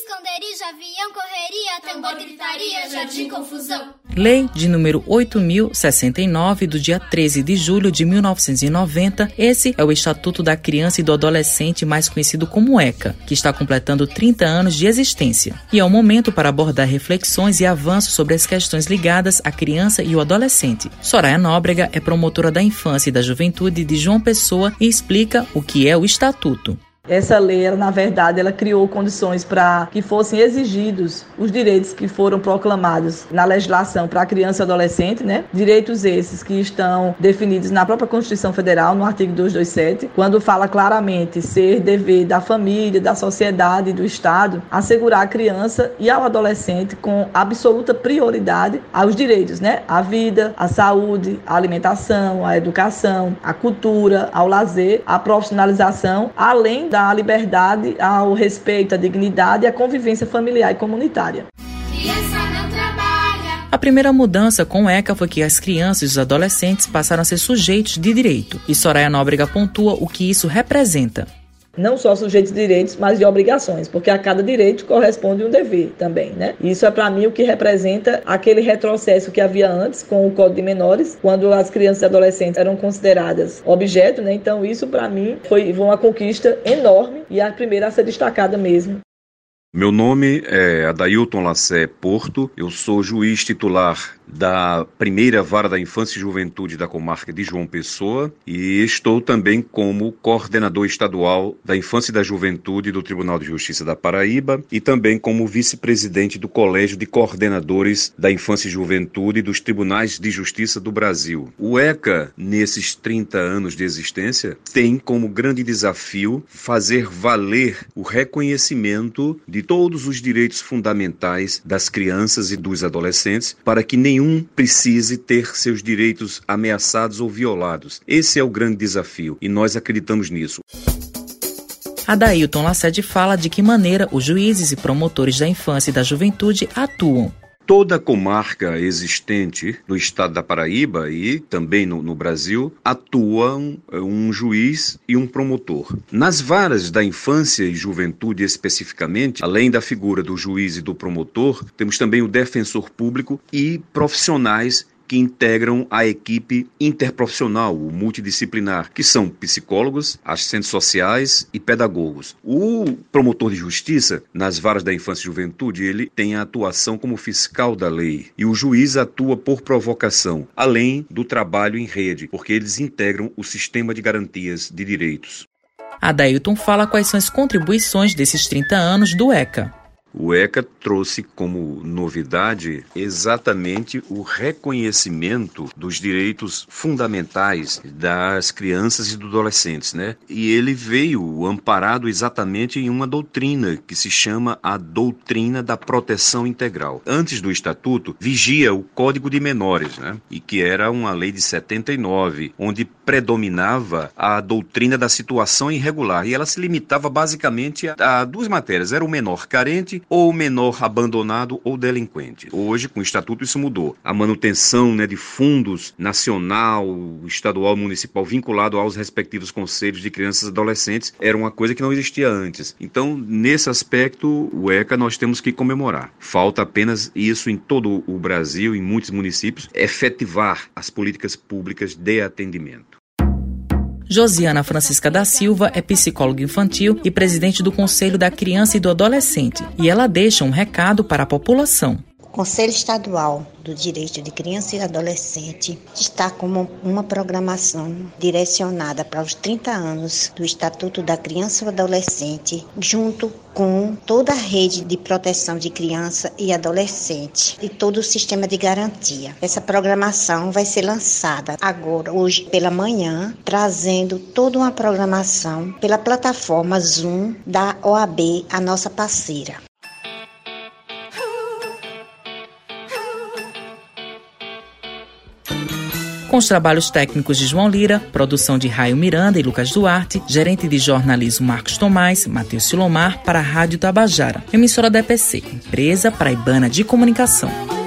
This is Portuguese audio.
esconderijo, avião, correria, tambor, gritaria, jardim, confusão. Lei de número 8069 do dia 13 de julho de 1990. Esse é o Estatuto da Criança e do Adolescente, mais conhecido como ECA, que está completando 30 anos de existência. E é o momento para abordar reflexões e avanços sobre as questões ligadas à criança e o adolescente. Soraya Nóbrega é promotora da infância e da juventude de João Pessoa e explica o que é o Estatuto. Essa lei, ela, na verdade, ela criou condições para que fossem exigidos os direitos que foram proclamados na legislação para a criança e adolescente, né? Direitos esses que estão definidos na própria Constituição Federal, no artigo 227, quando fala claramente ser dever da família, da sociedade e do Estado assegurar a criança e ao adolescente com absoluta prioridade aos direitos, né? A vida, a saúde, a alimentação, a educação, a cultura, ao lazer, a profissionalização, além da à liberdade, ao respeito, à dignidade e à convivência familiar e comunitária. A primeira mudança com o ECA foi que as crianças e os adolescentes passaram a ser sujeitos de direito, e Soraya Nóbrega pontua o que isso representa não só sujeitos de direitos, mas de obrigações, porque a cada direito corresponde um dever também, né? Isso é para mim o que representa aquele retrocesso que havia antes com o Código de Menores, quando as crianças e adolescentes eram consideradas objeto, né? Então isso para mim foi uma conquista enorme e a primeira a ser destacada mesmo. Meu nome é Adailton Lassé Porto, eu sou juiz titular da primeira vara da infância e juventude da comarca de João Pessoa e estou também como coordenador estadual da infância e da juventude do Tribunal de Justiça da Paraíba e também como vice-presidente do Colégio de Coordenadores da Infância e Juventude dos Tribunais de Justiça do Brasil. O ECA, nesses 30 anos de existência, tem como grande desafio fazer valer o reconhecimento de todos os direitos fundamentais das crianças e dos adolescentes para que nenhum precise ter seus direitos ameaçados ou violados. Esse é o grande desafio e nós acreditamos nisso. Adailton Lassede fala de que maneira os juízes e promotores da infância e da juventude atuam toda a comarca existente no estado da Paraíba e também no, no Brasil atuam um juiz e um promotor. Nas varas da infância e juventude especificamente, além da figura do juiz e do promotor, temos também o defensor público e profissionais que integram a equipe interprofissional, o multidisciplinar, que são psicólogos, assistentes sociais e pedagogos. O promotor de justiça, nas varas da infância e juventude, ele tem a atuação como fiscal da lei e o juiz atua por provocação, além do trabalho em rede, porque eles integram o sistema de garantias de direitos. Adailton fala quais são as contribuições desses 30 anos do ECA. O ECA trouxe como novidade exatamente o reconhecimento dos direitos fundamentais das crianças e dos adolescentes, né? E ele veio amparado exatamente em uma doutrina que se chama a doutrina da proteção integral. Antes do estatuto, vigia o Código de Menores, né? E que era uma lei de 79, onde predominava a doutrina da situação irregular e ela se limitava basicamente a, duas matérias, era o menor carente ou menor abandonado ou delinquente. Hoje, com o estatuto, isso mudou. A manutenção né, de fundos nacional, estadual, municipal vinculado aos respectivos conselhos de crianças e adolescentes era uma coisa que não existia antes. Então, nesse aspecto, o ECA nós temos que comemorar. Falta apenas isso em todo o Brasil, em muitos municípios, efetivar as políticas públicas de atendimento. Josiana Francisca da Silva é psicóloga infantil e presidente do Conselho da Criança e do Adolescente, e ela deixa um recado para a população. Conselho Estadual do Direito de Criança e Adolescente está com uma programação direcionada para os 30 anos do Estatuto da Criança e Adolescente, junto com toda a rede de proteção de criança e adolescente e todo o sistema de garantia. Essa programação vai ser lançada agora, hoje pela manhã, trazendo toda uma programação pela plataforma Zoom da OAB, a nossa parceira. Com os trabalhos técnicos de João Lira, produção de Raio Miranda e Lucas Duarte, gerente de jornalismo Marcos Tomás, Matheus Silomar, para a Rádio Tabajara, emissora da EPC, empresa paraibana de comunicação.